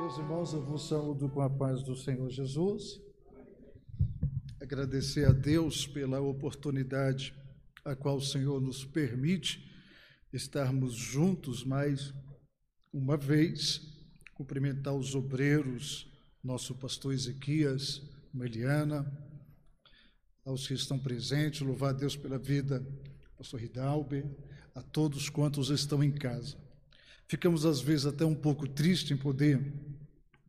Meus irmãos, eu vos saúdo com a paz do Senhor Jesus. Agradecer a Deus pela oportunidade a qual o Senhor nos permite estarmos juntos mais uma vez. Cumprimentar os obreiros, nosso pastor Ezequias, Meliana, aos que estão presentes, louvar a Deus pela vida, pastor Ridalber, a todos quantos estão em casa. Ficamos às vezes até um pouco tristes em poder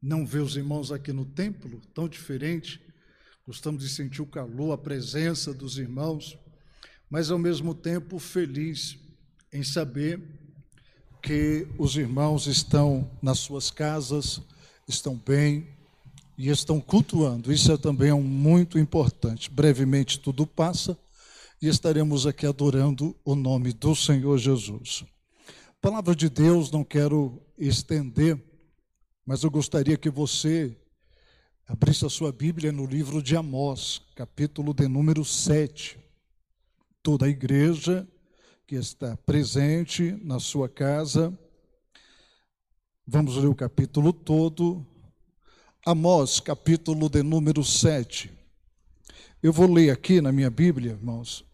não ver os irmãos aqui no templo, tão diferente. Gostamos de sentir o calor, a presença dos irmãos, mas ao mesmo tempo feliz em saber que os irmãos estão nas suas casas, estão bem e estão cultuando. Isso é também um muito importante. Brevemente tudo passa e estaremos aqui adorando o nome do Senhor Jesus. Palavra de Deus, não quero estender, mas eu gostaria que você abrisse a sua Bíblia no livro de Amós, capítulo de número 7. Toda a igreja que está presente na sua casa, vamos ler o capítulo todo. Amós, capítulo de número 7. Eu vou ler aqui na minha Bíblia, irmãos,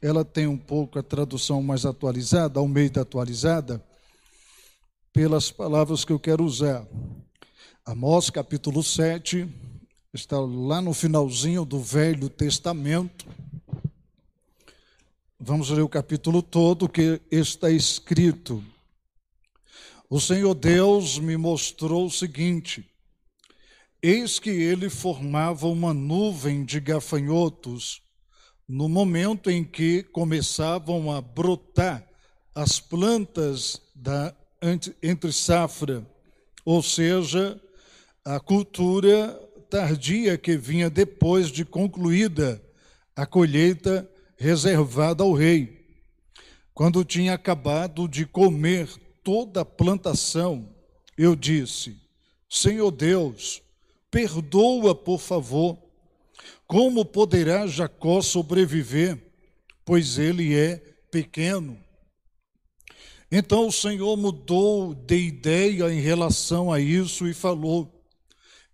ela tem um pouco a tradução mais atualizada, ao meio da atualizada, pelas palavras que eu quero usar. Amós capítulo 7, está lá no finalzinho do Velho Testamento. Vamos ler o capítulo todo que está escrito. O Senhor Deus me mostrou o seguinte: Eis que ele formava uma nuvem de gafanhotos no momento em que começavam a brotar as plantas da entre safra, ou seja, a cultura tardia que vinha depois de concluída a colheita reservada ao rei. Quando tinha acabado de comer toda a plantação, eu disse: Senhor Deus, perdoa, por favor, como poderá Jacó sobreviver, pois ele é pequeno? Então o Senhor mudou de ideia em relação a isso e falou: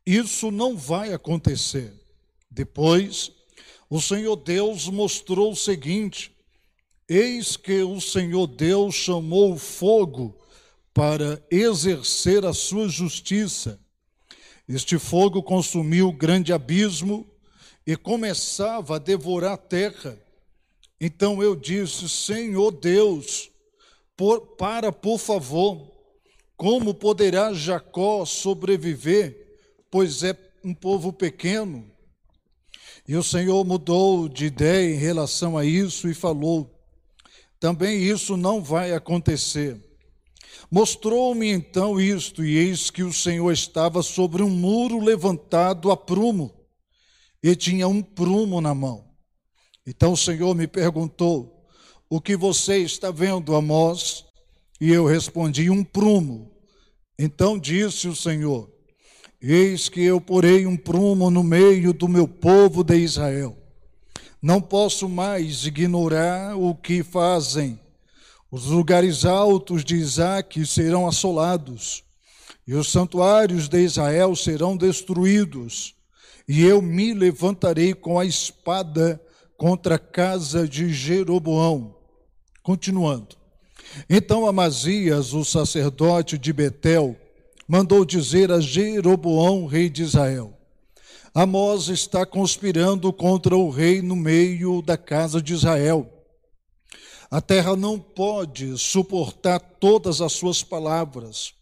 Isso não vai acontecer. Depois, o Senhor Deus mostrou o seguinte: Eis que o Senhor Deus chamou o fogo para exercer a sua justiça. Este fogo consumiu o grande abismo e começava a devorar a terra. Então eu disse: Senhor Deus, por, para, por favor, como poderá Jacó sobreviver, pois é um povo pequeno? E o Senhor mudou de ideia em relação a isso e falou: também isso não vai acontecer. Mostrou-me então isto, e eis que o Senhor estava sobre um muro levantado a prumo e tinha um prumo na mão. Então o Senhor me perguntou: O que você está vendo, Amós? E eu respondi: Um prumo. Então disse o Senhor: Eis que eu porei um prumo no meio do meu povo de Israel. Não posso mais ignorar o que fazem. Os lugares altos de Isaac serão assolados, e os santuários de Israel serão destruídos e eu me levantarei com a espada contra a casa de Jeroboão. Continuando. Então Amazias, o sacerdote de Betel, mandou dizer a Jeroboão, rei de Israel: Amós está conspirando contra o rei no meio da casa de Israel. A terra não pode suportar todas as suas palavras,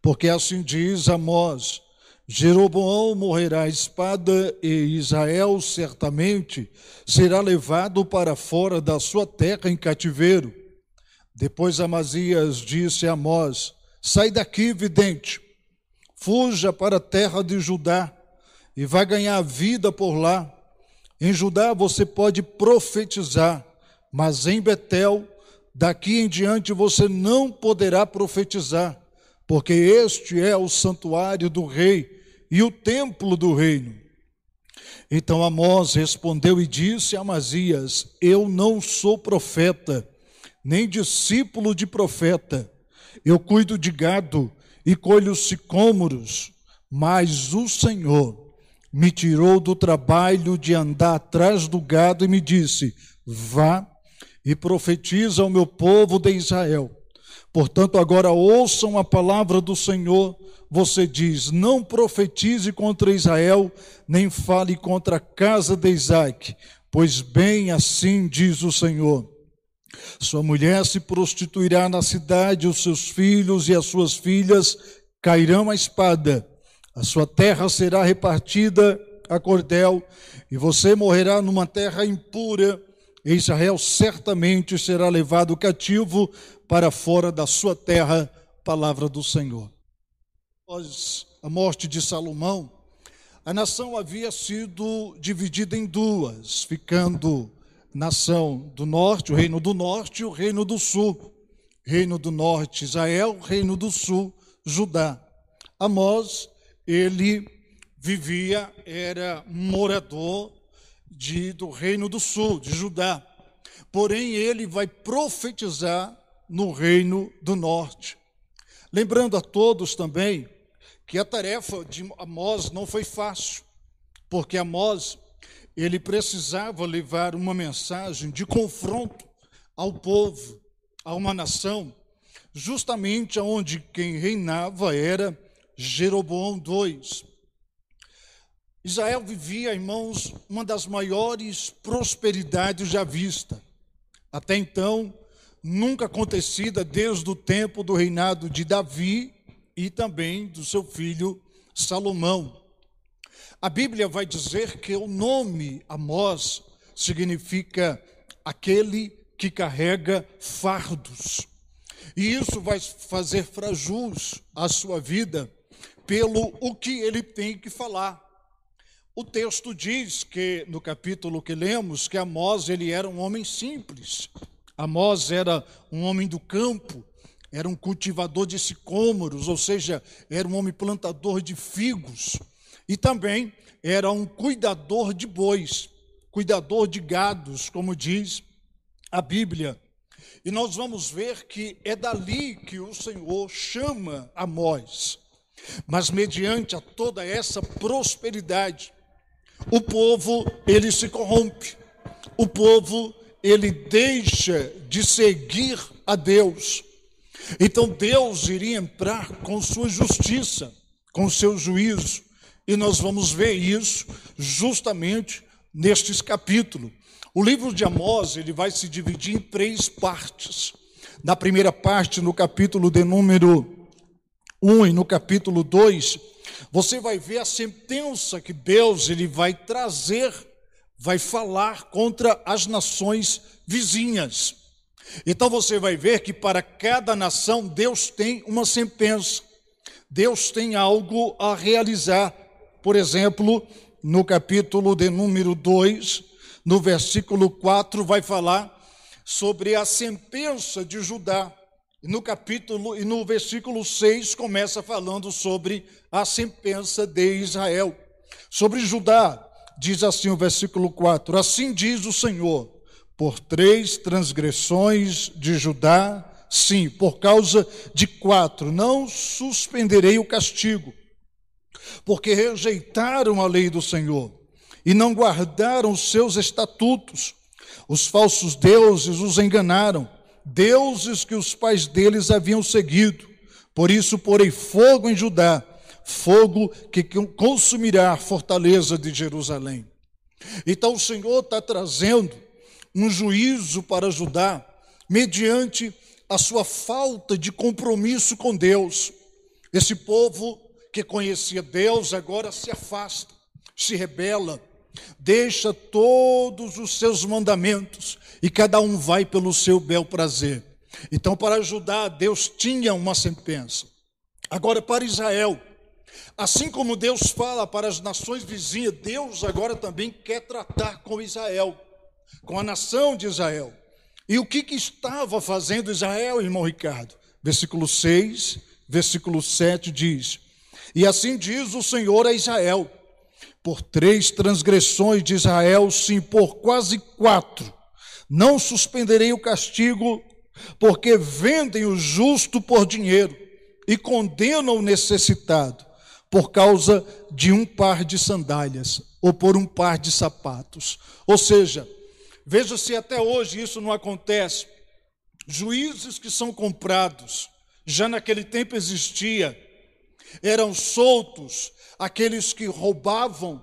porque assim diz Amós: Jeroboão morrerá a espada e Israel certamente será levado para fora da sua terra em cativeiro. Depois Amazias disse a Amós: Sai daqui, vidente, fuja para a terra de Judá e vai ganhar vida por lá. Em Judá você pode profetizar, mas em Betel, daqui em diante você não poderá profetizar porque este é o santuário do rei e o templo do reino. Então Amós respondeu e disse a Amazias: Eu não sou profeta, nem discípulo de profeta. Eu cuido de gado e colho sicômoros, mas o Senhor me tirou do trabalho de andar atrás do gado e me disse: Vá e profetiza ao meu povo de Israel. Portanto, agora ouçam a palavra do Senhor. Você diz: Não profetize contra Israel, nem fale contra a casa de Isaac, pois bem assim diz o Senhor. Sua mulher se prostituirá na cidade, os seus filhos e as suas filhas cairão à espada, a sua terra será repartida a cordel, e você morrerá numa terra impura Israel certamente será levado cativo para fora da sua terra, palavra do Senhor. Após a morte de Salomão, a nação havia sido dividida em duas, ficando nação do norte, o reino do norte e o reino do sul. Reino do norte, Israel, reino do sul, Judá. Amós, ele vivia, era morador de, do reino do sul, de Judá. Porém, ele vai profetizar no reino do norte. Lembrando a todos também que a tarefa de Amós não foi fácil, porque Amós ele precisava levar uma mensagem de confronto ao povo, a uma nação, justamente onde quem reinava era Jeroboão II. Israel vivia, irmãos, uma das maiores prosperidades já vista. Até então, nunca acontecida desde o tempo do reinado de Davi e também do seu filho Salomão. A Bíblia vai dizer que o nome Amós significa aquele que carrega fardos. E isso vai fazer frajus a sua vida pelo o que ele tem que falar. O texto diz que, no capítulo que lemos, que Amós ele era um homem simples. Amós era um homem do campo, era um cultivador de sicômoros, ou seja, era um homem plantador de figos. E também era um cuidador de bois, cuidador de gados, como diz a Bíblia. E nós vamos ver que é dali que o Senhor chama Amós. Mas mediante a toda essa prosperidade, o povo ele se corrompe. O povo ele deixa de seguir a Deus. Então Deus iria entrar com sua justiça, com seu juízo, e nós vamos ver isso justamente nestes capítulos. O livro de Amós, ele vai se dividir em três partes. Na primeira parte, no capítulo de número 1 e no capítulo 2, você vai ver a sentença que Deus ele vai trazer, vai falar contra as nações vizinhas. Então você vai ver que para cada nação Deus tem uma sentença. Deus tem algo a realizar. Por exemplo, no capítulo de número 2, no versículo 4, vai falar sobre a sentença de Judá. No capítulo e no versículo 6 começa falando sobre a sentença de Israel. Sobre Judá, diz assim o versículo 4: Assim diz o Senhor, por três transgressões de Judá, sim, por causa de quatro, não suspenderei o castigo, porque rejeitaram a lei do Senhor e não guardaram os seus estatutos. Os falsos deuses os enganaram deuses que os pais deles haviam seguido. Por isso porei fogo em Judá, fogo que consumirá a fortaleza de Jerusalém. Então o Senhor está trazendo um juízo para Judá, mediante a sua falta de compromisso com Deus. Esse povo que conhecia Deus agora se afasta, se rebela, deixa todos os seus mandamentos e cada um vai pelo seu bel prazer. Então, para ajudar, Deus tinha uma sentença. Agora, para Israel, assim como Deus fala para as nações vizinhas, Deus agora também quer tratar com Israel, com a nação de Israel. E o que, que estava fazendo Israel, irmão Ricardo? Versículo 6, versículo 7 diz: E assim diz o Senhor a Israel por três transgressões de Israel, sim, por quase quatro. Não suspenderei o castigo, porque vendem o justo por dinheiro e e condena o necessitado por causa de um par de sandálias ou por um par de sapatos. Ou seja, veja se até hoje isso não acontece. Juízes que são comprados, já naquele tempo existia, eram soltos aqueles que roubavam,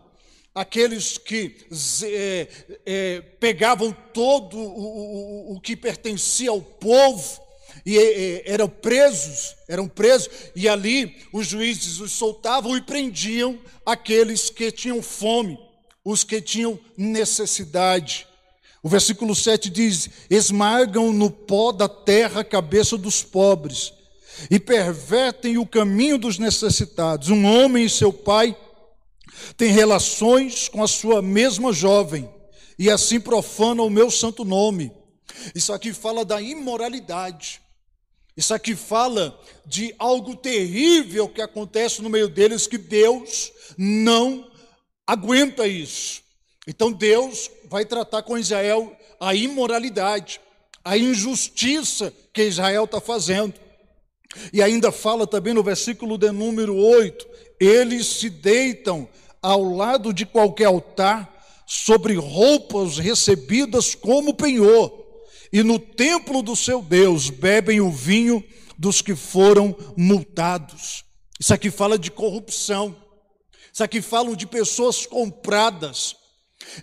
aqueles que é, é, pegavam todo o, o, o que pertencia ao povo e, e eram presos, eram presos, e ali os juízes os soltavam e prendiam aqueles que tinham fome, os que tinham necessidade. O versículo 7 diz: esmagam no pó da terra a cabeça dos pobres e pervertem o caminho dos necessitados. Um homem e seu pai têm relações com a sua mesma jovem e assim profanam o meu santo nome. Isso aqui fala da imoralidade. Isso aqui fala de algo terrível que acontece no meio deles que Deus não aguenta isso. Então Deus vai tratar com Israel a imoralidade, a injustiça que Israel está fazendo. E ainda fala também no versículo de número 8: eles se deitam ao lado de qualquer altar, sobre roupas recebidas como penhor, e no templo do seu Deus bebem o vinho dos que foram multados. Isso aqui fala de corrupção. Isso aqui fala de pessoas compradas.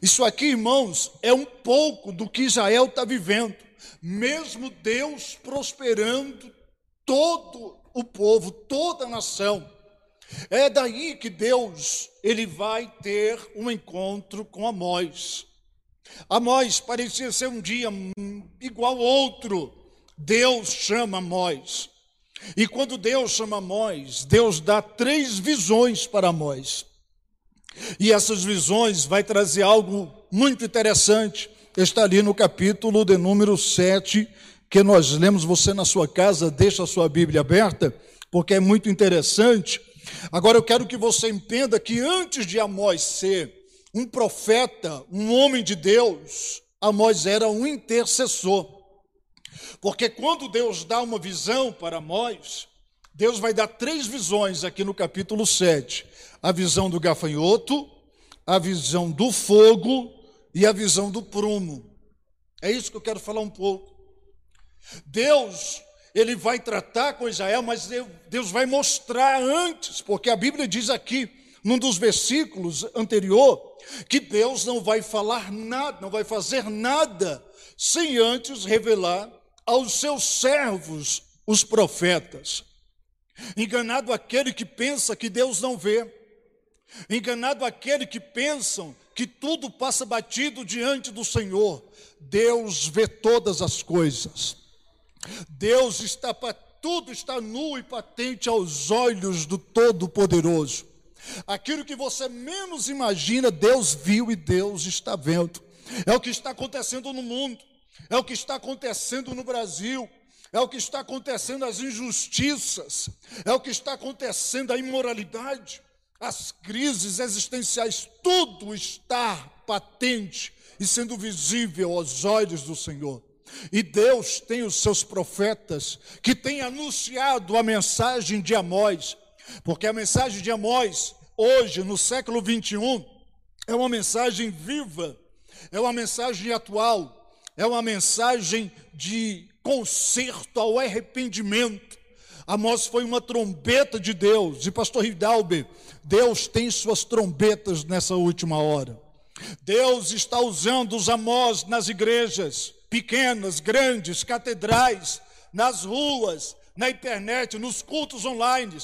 Isso aqui, irmãos, é um pouco do que Israel está vivendo. Mesmo Deus prosperando todo o povo, toda a nação. É daí que Deus ele vai ter um encontro com Amós. Amós parecia ser um dia igual outro. Deus chama Amós. E quando Deus chama Amós, Deus dá três visões para Amós. E essas visões vai trazer algo muito interessante. Está ali no capítulo de número 7, que nós lemos, você na sua casa, deixa a sua Bíblia aberta, porque é muito interessante. Agora eu quero que você entenda que antes de Amós ser um profeta, um homem de Deus, Amós era um intercessor. Porque quando Deus dá uma visão para Amós, Deus vai dar três visões aqui no capítulo 7: a visão do gafanhoto, a visão do fogo e a visão do prumo. É isso que eu quero falar um pouco. Deus, ele vai tratar com Israel, mas Deus vai mostrar antes, porque a Bíblia diz aqui, num dos versículos anterior, que Deus não vai falar nada, não vai fazer nada, sem antes revelar aos seus servos, os profetas. Enganado aquele que pensa que Deus não vê, enganado aquele que pensam que tudo passa batido diante do Senhor. Deus vê todas as coisas. Deus está tudo está nu e patente aos olhos do Todo-Poderoso. Aquilo que você menos imagina, Deus viu e Deus está vendo. É o que está acontecendo no mundo, é o que está acontecendo no Brasil, é o que está acontecendo as injustiças, é o que está acontecendo a imoralidade, as crises existenciais, tudo está patente e sendo visível aos olhos do Senhor. E Deus tem os seus profetas que têm anunciado a mensagem de Amós, porque a mensagem de Amós, hoje, no século 21, é uma mensagem viva, é uma mensagem atual, é uma mensagem de conserto ao arrependimento. Amós foi uma trombeta de Deus, e pastor Hidalbe, Deus tem suas trombetas nessa última hora. Deus está usando os Amós nas igrejas, pequenas, grandes, catedrais, nas ruas, na internet, nos cultos online.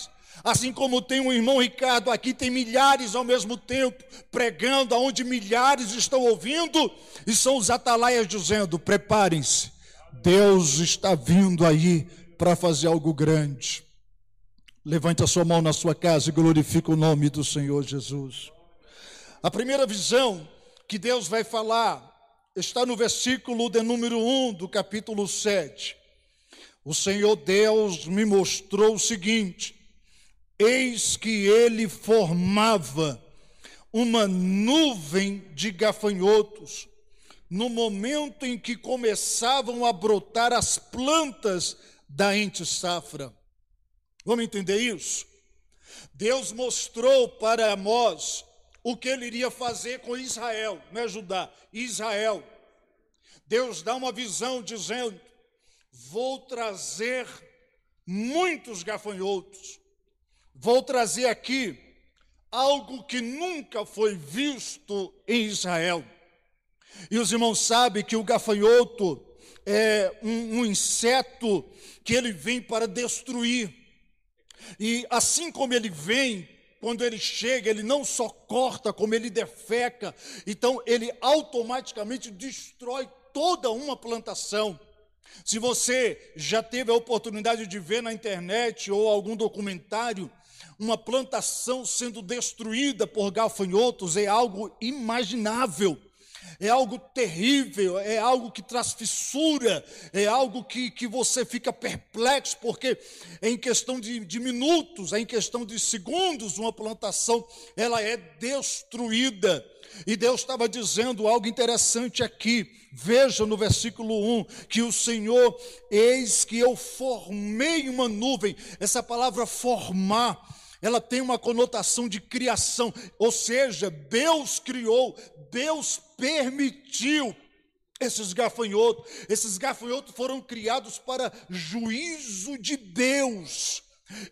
Assim como tem um irmão Ricardo aqui, tem milhares ao mesmo tempo pregando, aonde milhares estão ouvindo, e são os atalaias dizendo: preparem-se, Deus está vindo aí para fazer algo grande. Levante a sua mão na sua casa e glorifique o nome do Senhor Jesus. A primeira visão que Deus vai falar está no versículo de número 1 do capítulo 7. O Senhor Deus me mostrou o seguinte: eis que ele formava uma nuvem de gafanhotos no momento em que começavam a brotar as plantas da ente safra. Vamos entender isso? Deus mostrou para Amós o que ele iria fazer com Israel, não é Judá, Israel. Deus dá uma visão dizendo: Vou trazer muitos gafanhotos, vou trazer aqui algo que nunca foi visto em Israel. E os irmãos sabem que o gafanhoto é um, um inseto que ele vem para destruir. E assim como ele vem, quando ele chega, ele não só corta, como ele defeca. Então, ele automaticamente destrói toda uma plantação. Se você já teve a oportunidade de ver na internet ou algum documentário uma plantação sendo destruída por gafanhotos, é algo imaginável é algo terrível, é algo que traz fissura, é algo que, que você fica perplexo, porque em questão de, de minutos, em questão de segundos, uma plantação ela é destruída. E Deus estava dizendo algo interessante aqui. Veja no versículo 1 que o Senhor, eis que eu formei uma nuvem. Essa palavra formar ela tem uma conotação de criação, ou seja, Deus criou, Deus permitiu esses gafanhotos. Esses gafanhotos foram criados para juízo de Deus.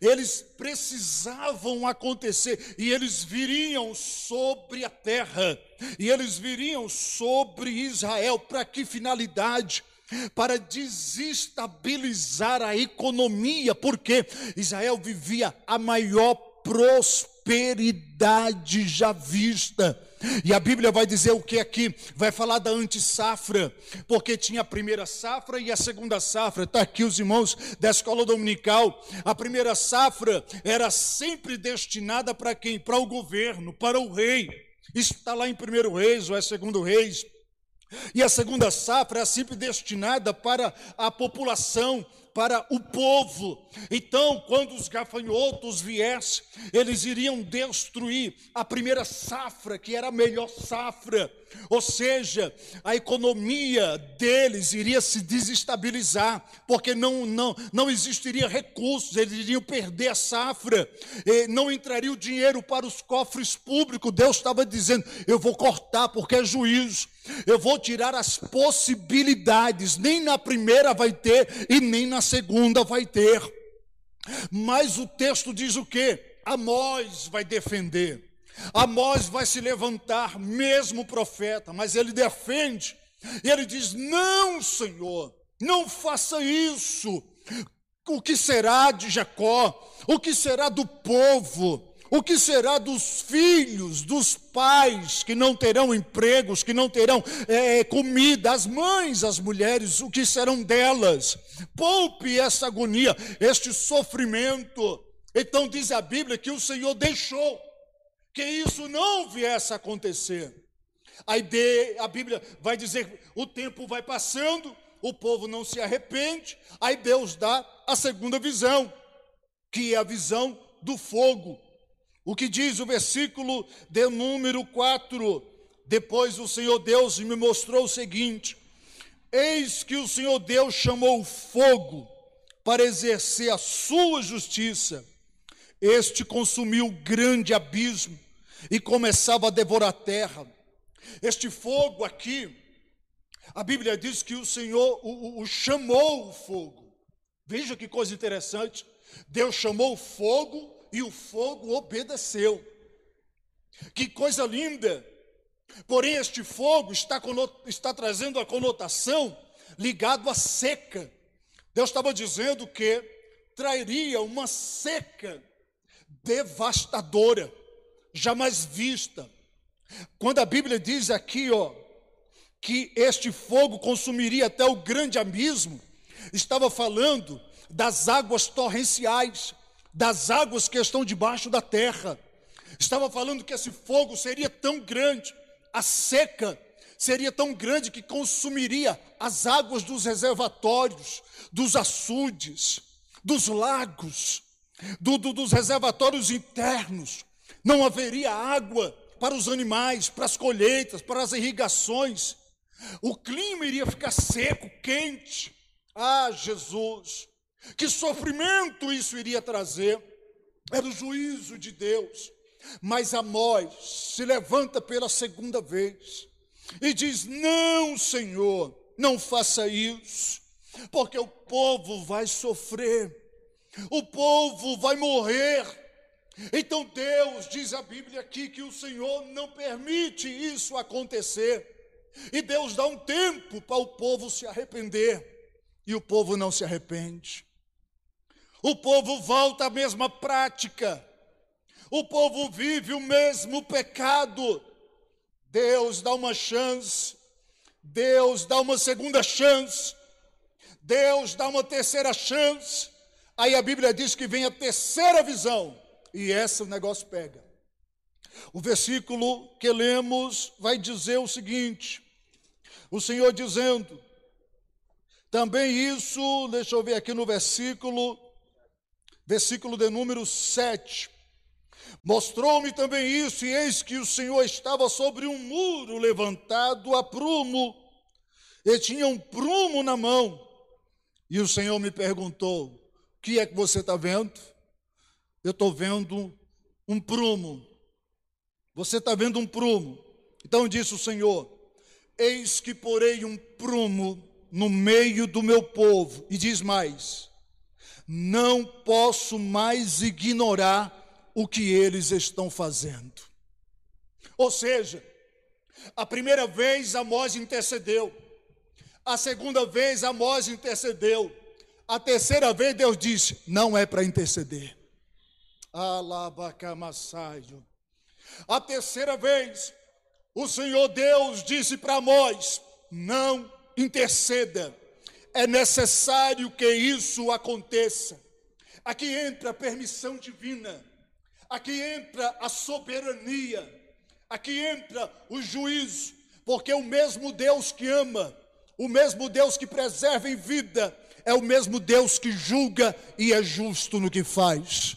Eles precisavam acontecer e eles viriam sobre a terra, e eles viriam sobre Israel. Para que finalidade? Para desestabilizar a economia, porque Israel vivia a maior prosperidade já vista. E a Bíblia vai dizer o que aqui? Vai falar da antissafra, porque tinha a primeira safra e a segunda safra. Está aqui os irmãos da escola dominical. A primeira safra era sempre destinada para quem? Para o governo, para o rei. Isso está lá em primeiro reis ou é segundo reis. E a segunda safra é sempre destinada para a população, para o povo. Então, quando os gafanhotos viessem, eles iriam destruir a primeira safra, que era a melhor safra. Ou seja, a economia deles iria se desestabilizar, porque não, não, não existiria recursos, eles iriam perder a safra, não entraria o dinheiro para os cofres públicos. Deus estava dizendo: Eu vou cortar, porque é juízo. Eu vou tirar as possibilidades, nem na primeira vai ter e nem na segunda vai ter. Mas o texto diz o que? Amós vai defender. Amós vai se levantar, mesmo profeta, mas ele defende. E ele diz: Não, Senhor, não faça isso. O que será de Jacó? O que será do povo? O que será dos filhos, dos pais que não terão empregos, que não terão é, comida, as mães, as mulheres, o que serão delas? Poupe essa agonia, este sofrimento. Então diz a Bíblia que o Senhor deixou que isso não viesse a acontecer. Aí a Bíblia vai dizer: o tempo vai passando, o povo não se arrepende, aí Deus dá a segunda visão, que é a visão do fogo. O que diz o versículo de número 4? Depois o Senhor Deus me mostrou o seguinte: Eis que o Senhor Deus chamou o fogo para exercer a sua justiça este consumiu grande abismo e começava a devorar a terra. Este fogo aqui, a Bíblia diz que o Senhor o, o, o chamou o fogo. Veja que coisa interessante. Deus chamou o fogo e o fogo obedeceu. Que coisa linda! Porém, este fogo está, está trazendo a conotação ligado à seca. Deus estava dizendo que trairia uma seca devastadora, jamais vista. Quando a Bíblia diz aqui, ó, que este fogo consumiria até o grande abismo, estava falando das águas torrenciais, das águas que estão debaixo da terra. Estava falando que esse fogo seria tão grande, a seca seria tão grande que consumiria as águas dos reservatórios, dos açudes, dos lagos do, do, dos reservatórios internos, não haveria água para os animais, para as colheitas, para as irrigações. O clima iria ficar seco, quente. Ah, Jesus! Que sofrimento isso iria trazer? Era o juízo de Deus. Mas Amós se levanta pela segunda vez e diz: Não, Senhor, não faça isso, porque o povo vai sofrer, o povo vai morrer. Então Deus diz a Bíblia aqui que o Senhor não permite isso acontecer. E Deus dá um tempo para o povo se arrepender, e o povo não se arrepende. O povo volta à mesma prática, o povo vive o mesmo pecado. Deus dá uma chance, Deus dá uma segunda chance, Deus dá uma terceira chance. Aí a Bíblia diz que vem a terceira visão, e essa o negócio pega. O versículo que lemos vai dizer o seguinte: o Senhor dizendo, também isso, deixa eu ver aqui no versículo, versículo de número 7. Mostrou-me também isso, e eis que o Senhor estava sobre um muro levantado a prumo, e tinha um prumo na mão. E o Senhor me perguntou: que é que você está vendo? Eu estou vendo um prumo. Você está vendo um prumo. Então disse o Senhor: Eis que porei um prumo no meio do meu povo. E diz mais: Não posso mais ignorar o que eles estão fazendo. Ou seja, a primeira vez Amós intercedeu, a segunda vez Amós intercedeu, a terceira vez Deus disse: Não é para interceder. Alabacamasaio. A terceira vez, o Senhor Deus disse para Amós: Não interceda, é necessário que isso aconteça. Aqui entra a permissão divina, aqui entra a soberania, aqui entra o juízo, porque o mesmo Deus que ama, o mesmo Deus que preserva em vida, é o mesmo Deus que julga e é justo no que faz.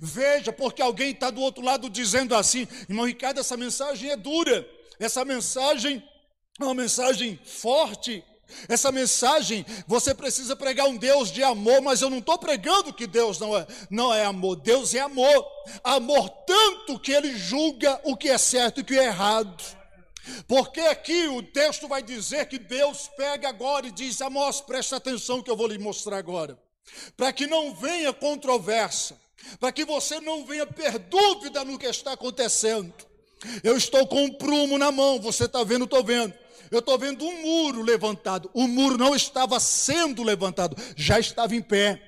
Veja, porque alguém está do outro lado dizendo assim, irmão Ricardo, essa mensagem é dura, essa mensagem é uma mensagem forte. Essa mensagem, você precisa pregar um Deus de amor, mas eu não estou pregando que Deus não é, não é amor. Deus é amor. Amor tanto que ele julga o que é certo e o que é errado. Porque aqui o texto vai dizer que Deus pega agora e diz: Amós, presta atenção que eu vou lhe mostrar agora. Para que não venha controvérsia, para que você não venha ter dúvida no que está acontecendo. Eu estou com um prumo na mão, você está vendo, estou vendo. Eu estou vendo um muro levantado. O muro não estava sendo levantado, já estava em pé.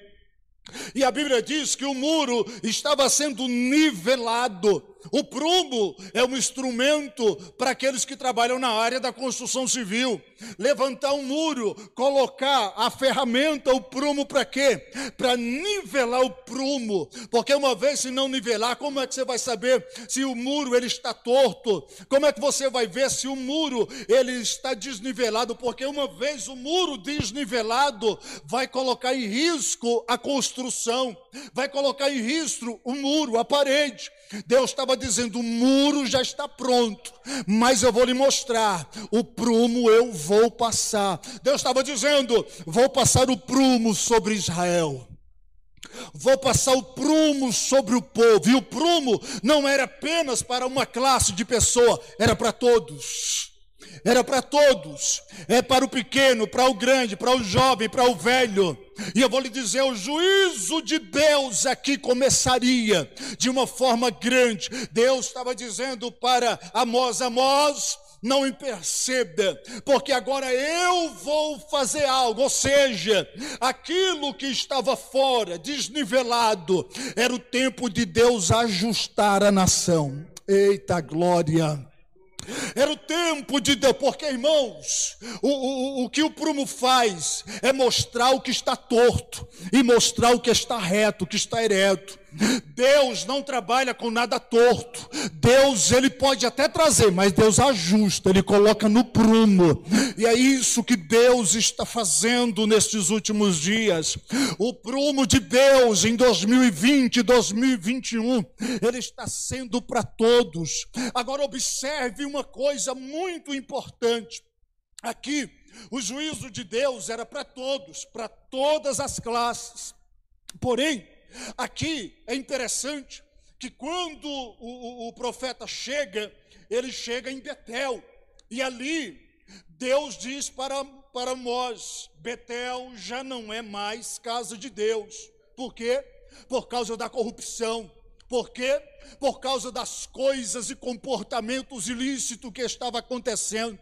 E a Bíblia diz que o muro estava sendo nivelado. O prumo é um instrumento para aqueles que trabalham na área da construção civil. Levantar um muro, colocar a ferramenta, o prumo, para quê? Para nivelar o prumo. Porque uma vez se não nivelar, como é que você vai saber se o muro ele está torto? Como é que você vai ver se o muro ele está desnivelado? Porque uma vez o muro desnivelado vai colocar em risco a construção, vai colocar em risco o muro, a parede. Deus estava dizendo: o muro já está pronto, mas eu vou lhe mostrar, o prumo eu vou passar. Deus estava dizendo: vou passar o prumo sobre Israel. Vou passar o prumo sobre o povo, e o prumo não era apenas para uma classe de pessoa, era para todos era para todos, é para o pequeno, para o grande, para o jovem, para o velho. E eu vou lhe dizer: o juízo de Deus aqui começaria de uma forma grande. Deus estava dizendo para Amós: Amós, não perceba, porque agora eu vou fazer algo, ou seja, aquilo que estava fora, desnivelado, era o tempo de Deus ajustar a nação. Eita glória! Era o tempo de Deus, porque irmãos, o, o, o que o prumo faz é mostrar o que está torto e mostrar o que está reto, o que está ereto. Deus não trabalha com nada torto. Deus, ele pode até trazer, mas Deus ajusta, ele coloca no prumo. E é isso que Deus está fazendo nestes últimos dias. O prumo de Deus em 2020, 2021, ele está sendo para todos. Agora observe uma coisa muito importante. Aqui o juízo de Deus era para todos, para todas as classes. Porém, aqui é interessante que quando o, o, o profeta chega, ele chega em Betel, e ali Deus diz para, para nós: Betel já não é mais casa de Deus. Por quê? Por causa da corrupção. Por quê? Por causa das coisas e comportamentos ilícitos que estava acontecendo.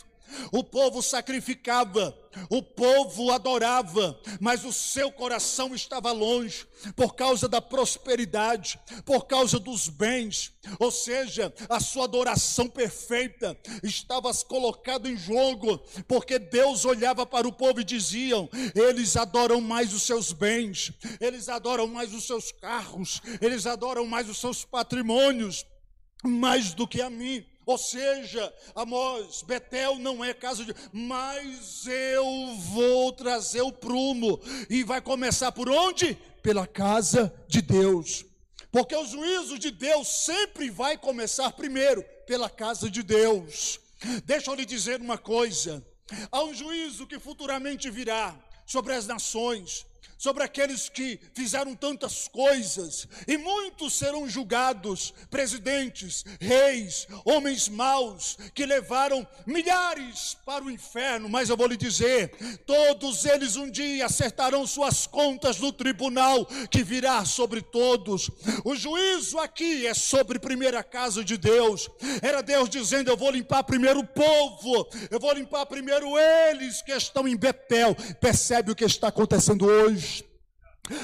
O povo sacrificava, o povo adorava, mas o seu coração estava longe, por causa da prosperidade, por causa dos bens, ou seja, a sua adoração perfeita estava colocada em jogo, porque Deus olhava para o povo e diziam: eles adoram mais os seus bens, eles adoram mais os seus carros, eles adoram mais os seus patrimônios, mais do que a mim. Ou seja, Amós, Betel não é casa de. Mas eu vou trazer o prumo. E vai começar por onde? Pela casa de Deus. Porque o juízo de Deus sempre vai começar primeiro pela casa de Deus. Deixa eu lhe dizer uma coisa: há um juízo que futuramente virá sobre as nações, sobre aqueles que fizeram tantas coisas, e muitos serão julgados, presidentes, reis, homens maus, que levaram milhares para o inferno, mas eu vou lhe dizer, todos eles um dia acertarão suas contas no tribunal que virá sobre todos. O juízo aqui é sobre primeira casa de Deus. Era Deus dizendo: Eu vou limpar primeiro o povo, eu vou limpar primeiro eles que estão em Betel. Percebe o que está acontecendo hoje?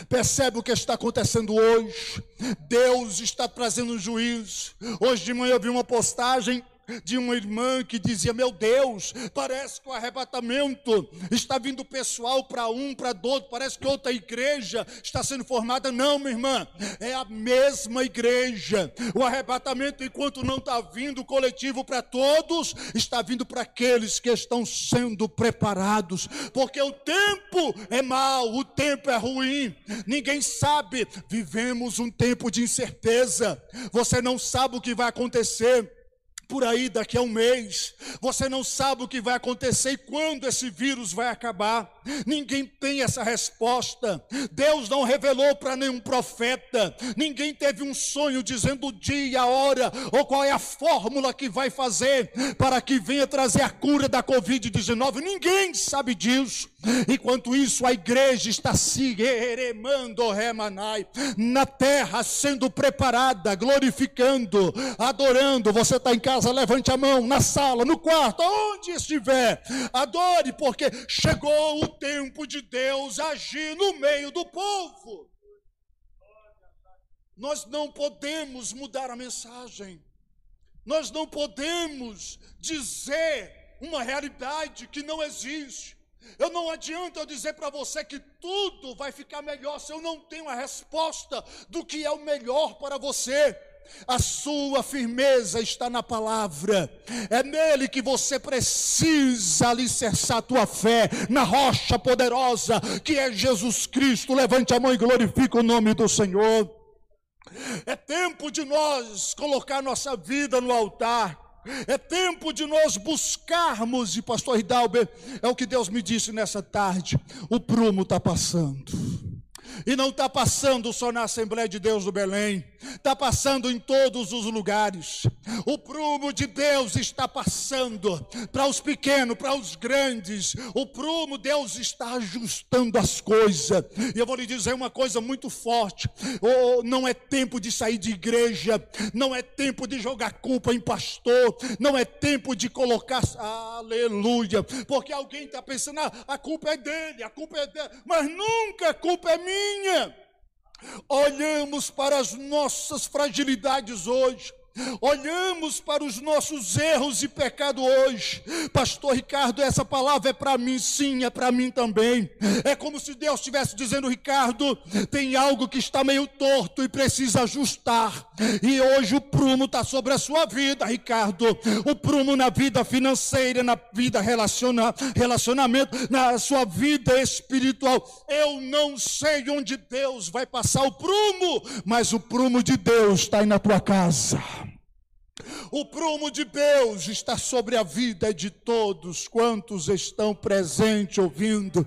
Percebe o que está acontecendo hoje? Deus está trazendo um juízo. Hoje de manhã eu vi uma postagem de uma irmã que dizia: Meu Deus, parece que o arrebatamento está vindo pessoal para um, para outro, parece que outra igreja está sendo formada. Não, minha irmã, é a mesma igreja. O arrebatamento, enquanto não está vindo coletivo para todos, está vindo para aqueles que estão sendo preparados, porque o tempo é mau, o tempo é ruim, ninguém sabe. Vivemos um tempo de incerteza, você não sabe o que vai acontecer por aí daqui a um mês. Você não sabe o que vai acontecer e quando esse vírus vai acabar. Ninguém tem essa resposta. Deus não revelou para nenhum profeta. Ninguém teve um sonho dizendo o dia, a hora ou qual é a fórmula que vai fazer para que venha trazer a cura da Covid-19. Ninguém sabe disso. Enquanto isso, a igreja está se eremando, remanai, na terra sendo preparada, glorificando, adorando. Você está em casa, levante a mão, na sala, no quarto, onde estiver, adore, porque chegou o tempo de Deus agir no meio do povo. Nós não podemos mudar a mensagem, nós não podemos dizer uma realidade que não existe. Eu não adianta eu dizer para você que tudo vai ficar melhor se eu não tenho a resposta do que é o melhor para você. A sua firmeza está na palavra. É nele que você precisa alicerçar a tua fé, na rocha poderosa que é Jesus Cristo. Levante a mão e glorifique o nome do Senhor. É tempo de nós colocar nossa vida no altar. É tempo de nós buscarmos, e pastor Hidalber, é o que Deus me disse nessa tarde: o prumo está passando. E não está passando só na Assembleia de Deus do Belém, está passando em todos os lugares. O prumo de Deus está passando para os pequenos, para os grandes. O prumo, Deus está ajustando as coisas. E eu vou lhe dizer uma coisa muito forte: oh, não é tempo de sair de igreja, não é tempo de jogar culpa em pastor, não é tempo de colocar, aleluia, porque alguém está pensando, ah, a culpa é dele, a culpa é dele, mas nunca a culpa é minha. Olhamos para as nossas fragilidades hoje, Olhamos para os nossos erros e pecado hoje. Pastor Ricardo, essa palavra é para mim, sim, é para mim também. É como se Deus estivesse dizendo, Ricardo, tem algo que está meio torto e precisa ajustar. E hoje o prumo está sobre a sua vida, Ricardo. O prumo na vida financeira, na vida relaciona, relacionamento, na sua vida espiritual. Eu não sei onde Deus vai passar o prumo, mas o prumo de Deus está aí na tua casa. O prumo de Deus está sobre a vida de todos quantos estão presentes ouvindo.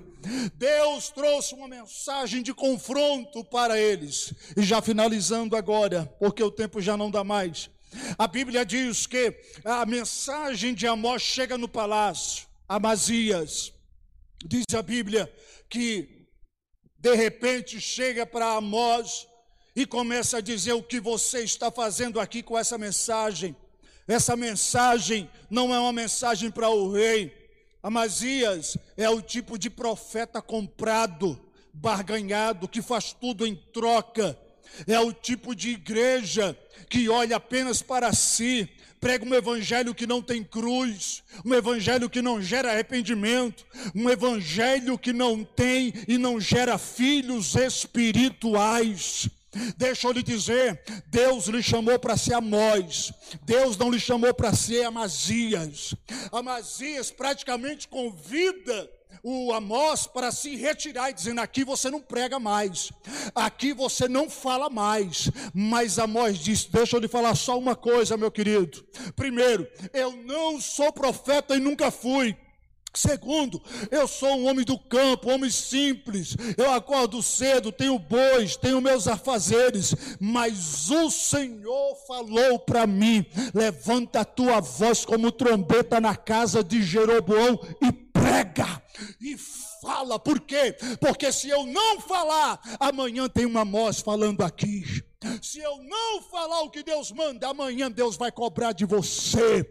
Deus trouxe uma mensagem de confronto para eles. E já finalizando agora, porque o tempo já não dá mais. A Bíblia diz que a mensagem de Amós chega no palácio, Amazias. Diz a Bíblia que de repente chega para Amós e começa a dizer o que você está fazendo aqui com essa mensagem. Essa mensagem não é uma mensagem para o rei. Amazias é o tipo de profeta comprado, barganhado, que faz tudo em troca. É o tipo de igreja que olha apenas para si, prega um evangelho que não tem cruz, um evangelho que não gera arrependimento, um evangelho que não tem e não gera filhos espirituais. Deixa eu lhe dizer, Deus lhe chamou para ser Amós, Deus não lhe chamou para ser Amazias. Amazias praticamente convida o Amós para se retirar, dizendo: aqui você não prega mais, aqui você não fala mais. Mas Amós disse: deixa eu lhe falar só uma coisa, meu querido. Primeiro, eu não sou profeta e nunca fui. Segundo, eu sou um homem do campo, um homem simples. Eu acordo cedo, tenho bois, tenho meus afazeres, mas o Senhor falou para mim: levanta a tua voz como trombeta na casa de Jeroboão e prega e fala. Por quê? Porque se eu não falar, amanhã tem uma voz falando aqui. Se eu não falar o que Deus manda, amanhã Deus vai cobrar de você.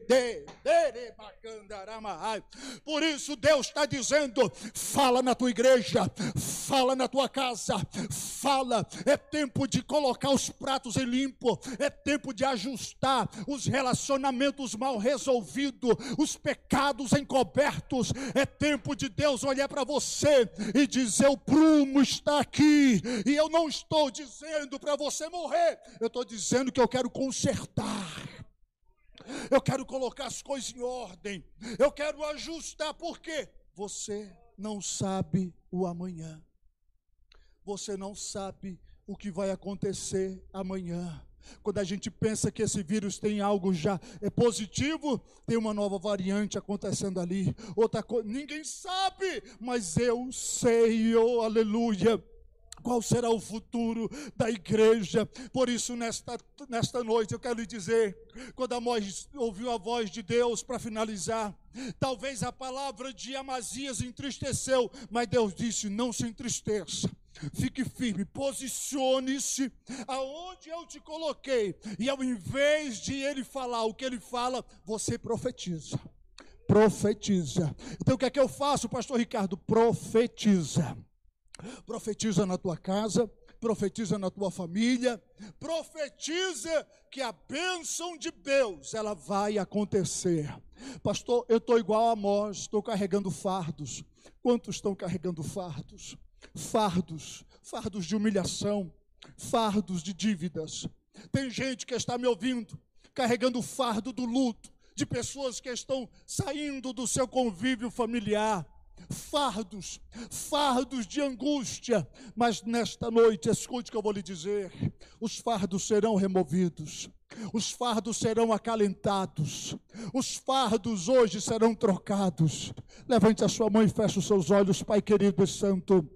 Por isso Deus está dizendo: fala na tua igreja, fala na tua casa, fala. É tempo de colocar os pratos em limpo, é tempo de ajustar os relacionamentos mal resolvidos, os pecados encobertos. É tempo de Deus olhar para você e dizer: o prumo está aqui, e eu não estou dizendo para você morrer morrer. Eu estou dizendo que eu quero consertar. Eu quero colocar as coisas em ordem. Eu quero ajustar. Por quê? Você não sabe o amanhã. Você não sabe o que vai acontecer amanhã. Quando a gente pensa que esse vírus tem algo já é positivo, tem uma nova variante acontecendo ali. Outra coisa, ninguém sabe, mas eu sei, oh aleluia qual será o futuro da igreja. Por isso, nesta, nesta noite, eu quero lhe dizer: quando Amós ouviu a voz de Deus para finalizar, talvez a palavra de Amazias entristeceu, mas Deus disse: não se entristeça. Fique firme, posicione-se aonde eu te coloquei, e ao invés de ele falar o que ele fala, você profetiza. Profetiza. Então o que é que eu faço, pastor Ricardo? Profetiza profetiza na tua casa, profetiza na tua família, profetiza que a bênção de Deus ela vai acontecer. Pastor, eu estou igual a Amós, estou carregando fardos. Quantos estão carregando fardos? Fardos, fardos de humilhação, fardos de dívidas. Tem gente que está me ouvindo, carregando o fardo do luto, de pessoas que estão saindo do seu convívio familiar fardos, fardos de angústia, mas nesta noite, escute o que eu vou lhe dizer: os fardos serão removidos, os fardos serão acalentados, os fardos hoje serão trocados. Levante a sua mão e feche os seus olhos, Pai querido e santo.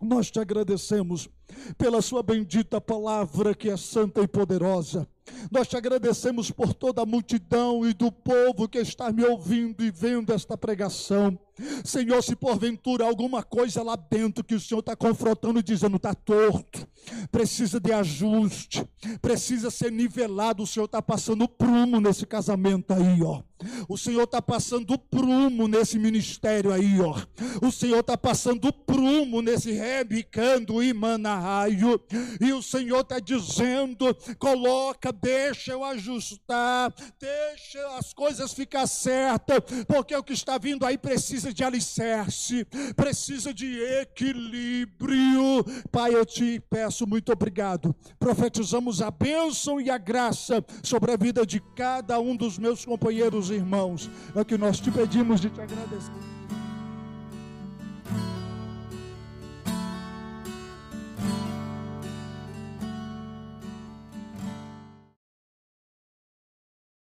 Nós te agradecemos pela Sua bendita palavra que é santa e poderosa. Nós te agradecemos por toda a multidão e do povo que está me ouvindo e vendo esta pregação. Senhor, se porventura alguma coisa lá dentro que o Senhor está confrontando dizendo está torto, precisa de ajuste, precisa ser nivelado, o Senhor está passando prumo nesse casamento aí, ó. O Senhor está passando prumo nesse ministério aí, ó. O Senhor está passando prumo nesse rebicando e manarraio. E o Senhor está dizendo: coloca, deixa eu ajustar, deixa as coisas ficar certas, porque o que está vindo aí precisa precisa de alicerce, precisa de equilíbrio. Pai, eu te peço muito obrigado. Profetizamos a bênção e a graça sobre a vida de cada um dos meus companheiros e irmãos. É o que nós te pedimos de te agradecer.